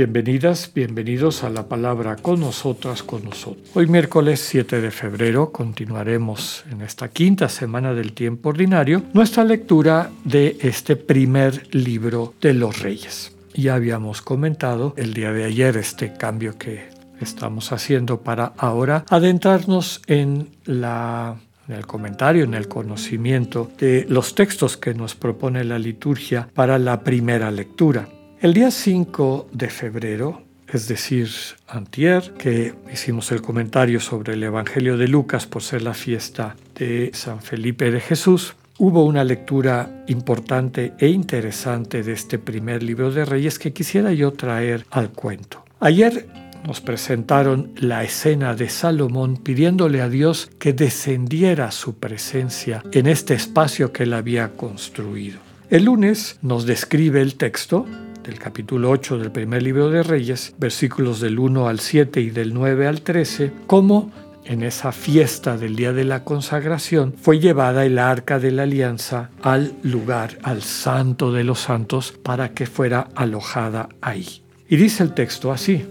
Bienvenidas, bienvenidos a la palabra con nosotras, con nosotros. Hoy miércoles 7 de febrero continuaremos en esta quinta semana del tiempo ordinario nuestra lectura de este primer libro de los reyes. Ya habíamos comentado el día de ayer este cambio que estamos haciendo para ahora adentrarnos en en el comentario, en el conocimiento de los textos que nos propone la liturgia para la primera lectura. El día 5 de febrero, es decir, antier, que hicimos el comentario sobre el Evangelio de Lucas por ser la fiesta de San Felipe de Jesús, hubo una lectura importante e interesante de este primer libro de Reyes que quisiera yo traer al cuento. Ayer nos presentaron la escena de Salomón pidiéndole a Dios que descendiera su presencia en este espacio que él había construido. El lunes nos describe el texto del capítulo 8 del primer libro de Reyes, versículos del 1 al 7 y del 9 al 13, cómo en esa fiesta del día de la consagración fue llevada el arca de la alianza al lugar, al santo de los santos, para que fuera alojada ahí. Y dice el texto así,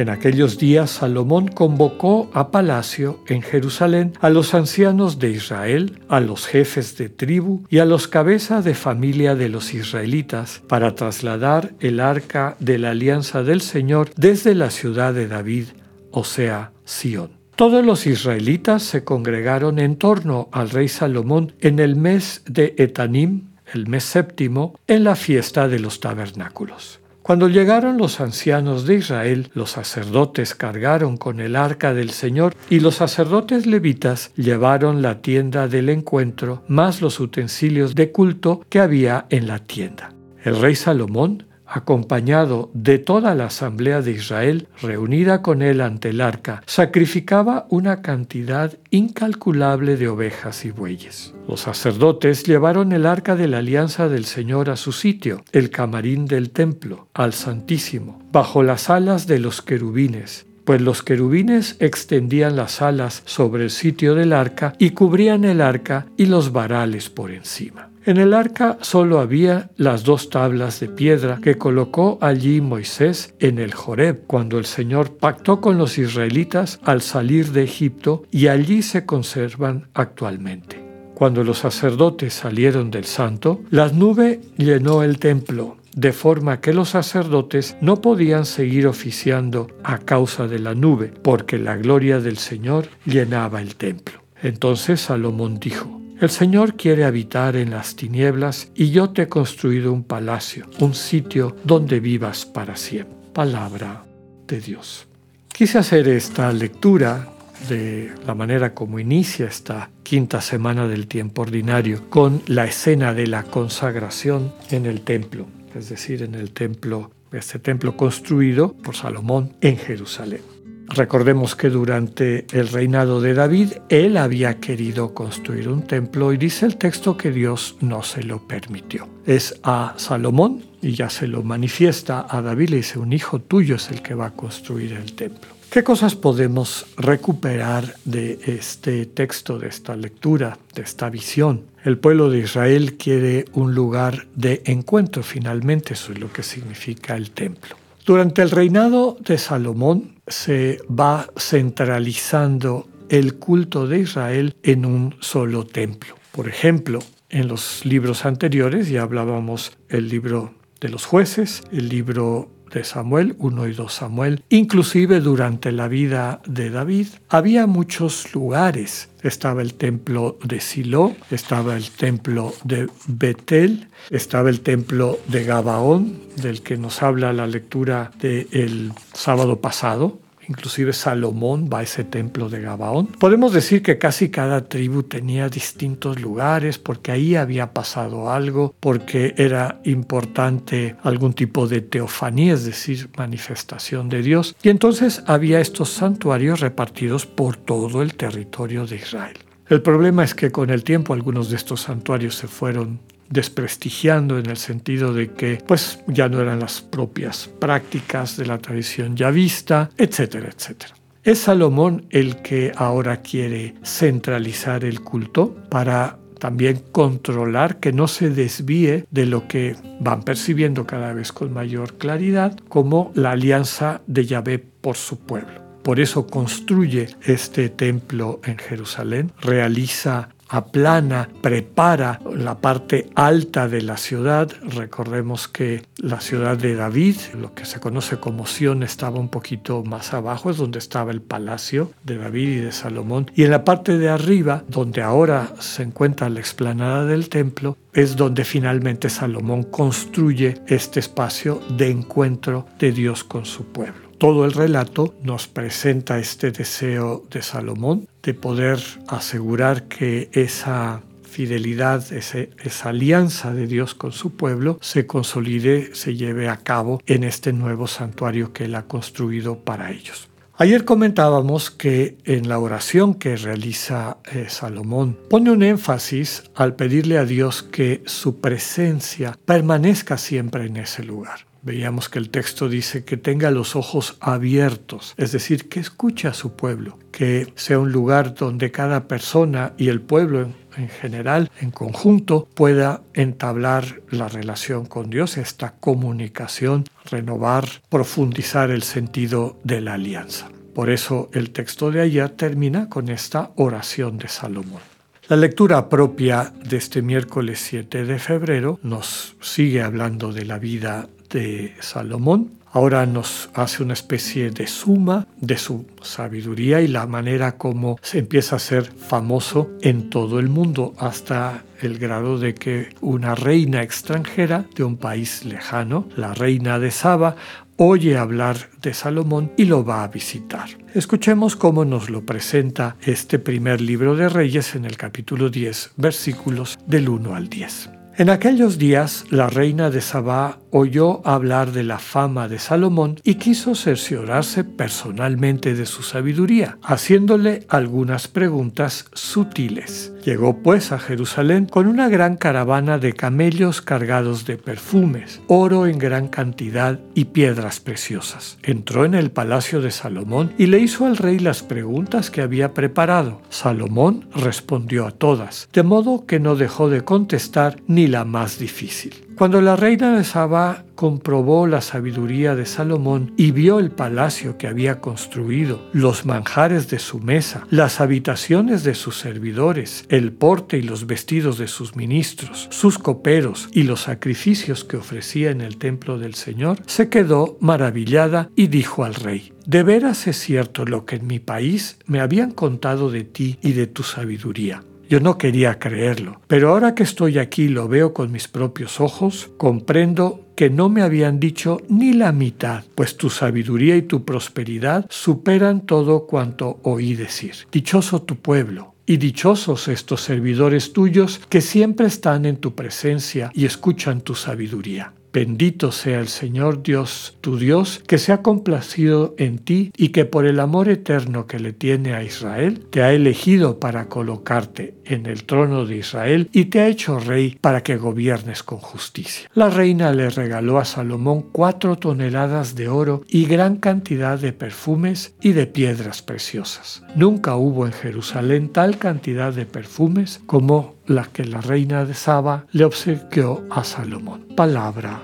en aquellos días Salomón convocó a palacio en Jerusalén a los ancianos de Israel, a los jefes de tribu y a los cabezas de familia de los israelitas para trasladar el arca de la alianza del Señor desde la ciudad de David, o sea, Sión. Todos los israelitas se congregaron en torno al rey Salomón en el mes de Etanim, el mes séptimo, en la fiesta de los tabernáculos. Cuando llegaron los ancianos de Israel, los sacerdotes cargaron con el arca del Señor y los sacerdotes levitas llevaron la tienda del encuentro más los utensilios de culto que había en la tienda. El rey Salomón acompañado de toda la asamblea de Israel reunida con él ante el arca, sacrificaba una cantidad incalculable de ovejas y bueyes. Los sacerdotes llevaron el arca de la alianza del Señor a su sitio, el camarín del templo, al Santísimo, bajo las alas de los querubines, pues los querubines extendían las alas sobre el sitio del arca y cubrían el arca y los varales por encima. En el arca solo había las dos tablas de piedra que colocó allí Moisés en el Joreb, cuando el Señor pactó con los israelitas al salir de Egipto y allí se conservan actualmente. Cuando los sacerdotes salieron del santo, la nube llenó el templo, de forma que los sacerdotes no podían seguir oficiando a causa de la nube, porque la gloria del Señor llenaba el templo. Entonces Salomón dijo, el Señor quiere habitar en las tinieblas y yo te he construido un palacio, un sitio donde vivas para siempre. Palabra de Dios. Quise hacer esta lectura de la manera como inicia esta quinta semana del tiempo ordinario con la escena de la consagración en el templo, es decir, en el templo, este templo construido por Salomón en Jerusalén. Recordemos que durante el reinado de David, él había querido construir un templo y dice el texto que Dios no se lo permitió. Es a Salomón y ya se lo manifiesta a David, le dice, un hijo tuyo es el que va a construir el templo. ¿Qué cosas podemos recuperar de este texto, de esta lectura, de esta visión? El pueblo de Israel quiere un lugar de encuentro, finalmente eso es lo que significa el templo. Durante el reinado de Salomón se va centralizando el culto de Israel en un solo templo. Por ejemplo, en los libros anteriores ya hablábamos el libro de los jueces, el libro de Samuel, 1 y 2 Samuel. Inclusive durante la vida de David había muchos lugares. Estaba el templo de Silo, estaba el templo de Betel, estaba el templo de Gabaón, del que nos habla la lectura del sábado pasado, inclusive Salomón va a ese templo de Gabaón. Podemos decir que casi cada tribu tenía distintos lugares porque ahí había pasado algo, porque era importante algún tipo de teofanía, es decir, manifestación de Dios. Y entonces había estos santuarios repartidos por todo el territorio de Israel. El problema es que con el tiempo algunos de estos santuarios se fueron desprestigiando en el sentido de que pues ya no eran las propias prácticas de la tradición ya vista, etcétera, etcétera. Es Salomón el que ahora quiere centralizar el culto para también controlar que no se desvíe de lo que van percibiendo cada vez con mayor claridad como la alianza de Yahvé por su pueblo. Por eso construye este templo en Jerusalén, realiza aplana, prepara la parte alta de la ciudad. Recordemos que la ciudad de David, lo que se conoce como Sión, estaba un poquito más abajo, es donde estaba el palacio de David y de Salomón. Y en la parte de arriba, donde ahora se encuentra la explanada del templo, es donde finalmente Salomón construye este espacio de encuentro de Dios con su pueblo todo el relato nos presenta este deseo de Salomón de poder asegurar que esa fidelidad, esa alianza de Dios con su pueblo se consolide, se lleve a cabo en este nuevo santuario que él ha construido para ellos. Ayer comentábamos que en la oración que realiza eh, Salomón pone un énfasis al pedirle a Dios que su presencia permanezca siempre en ese lugar. Veíamos que el texto dice que tenga los ojos abiertos, es decir, que escuche a su pueblo, que sea un lugar donde cada persona y el pueblo en, general, en conjunto, pueda entablar la relación con Dios, esta comunicación, renovar, profundizar el sentido de la alianza. Por eso el texto de ayer termina con esta oración de Salomón. La lectura propia de este miércoles 7 de febrero nos sigue hablando de la vida de Salomón. Ahora nos hace una especie de suma de su sabiduría y la manera como se empieza a ser famoso en todo el mundo hasta el grado de que una reina extranjera de un país lejano, la reina de Saba, oye hablar de Salomón y lo va a visitar. Escuchemos cómo nos lo presenta este primer libro de Reyes en el capítulo 10, versículos del 1 al 10. En aquellos días la reina de Sabá oyó hablar de la fama de Salomón y quiso cerciorarse personalmente de su sabiduría, haciéndole algunas preguntas sutiles. Llegó pues a Jerusalén con una gran caravana de camellos cargados de perfumes, oro en gran cantidad y piedras preciosas. Entró en el palacio de Salomón y le hizo al rey las preguntas que había preparado. Salomón respondió a todas, de modo que no dejó de contestar ni la más difícil. Cuando la reina de Saba comprobó la sabiduría de Salomón y vio el palacio que había construido, los manjares de su mesa, las habitaciones de sus servidores, el porte y los vestidos de sus ministros, sus coperos y los sacrificios que ofrecía en el templo del Señor, se quedó maravillada y dijo al rey, de veras es cierto lo que en mi país me habían contado de ti y de tu sabiduría. Yo no quería creerlo, pero ahora que estoy aquí y lo veo con mis propios ojos, comprendo que no me habían dicho ni la mitad, pues tu sabiduría y tu prosperidad superan todo cuanto oí decir. Dichoso tu pueblo, y dichosos estos servidores tuyos que siempre están en tu presencia y escuchan tu sabiduría. Bendito sea el Señor Dios, tu Dios, que se ha complacido en ti y que por el amor eterno que le tiene a Israel, te ha elegido para colocarte en el trono de Israel y te ha hecho rey para que gobiernes con justicia. La reina le regaló a Salomón cuatro toneladas de oro y gran cantidad de perfumes y de piedras preciosas. Nunca hubo en Jerusalén tal cantidad de perfumes como la que la reina de Saba le obsequió a Salomón. Palabra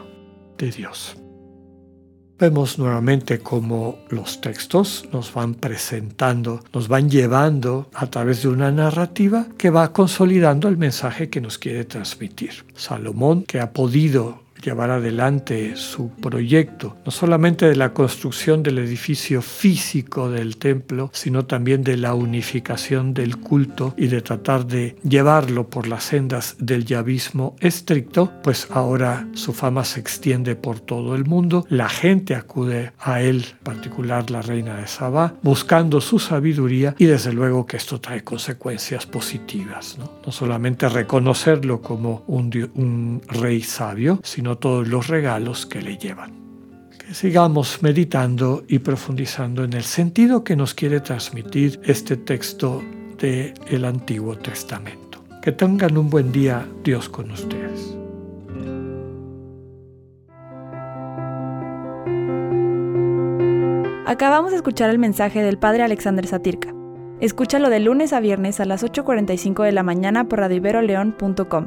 de Dios. Vemos nuevamente cómo los textos nos van presentando, nos van llevando a través de una narrativa que va consolidando el mensaje que nos quiere transmitir. Salomón, que ha podido llevar adelante su proyecto, no solamente de la construcción del edificio físico del templo, sino también de la unificación del culto y de tratar de llevarlo por las sendas del yavismo estricto, pues ahora su fama se extiende por todo el mundo, la gente acude a él, en particular la reina de Sabá, buscando su sabiduría y desde luego que esto trae consecuencias positivas, no, no solamente reconocerlo como un, un rey sabio, sino todos los regalos que le llevan. Que sigamos meditando y profundizando en el sentido que nos quiere transmitir este texto del Antiguo Testamento. Que tengan un buen día, Dios con ustedes. Acabamos de escuchar el mensaje del Padre Alexander Satirka. Escúchalo de lunes a viernes a las 8.45 de la mañana por radioiberoleón.com,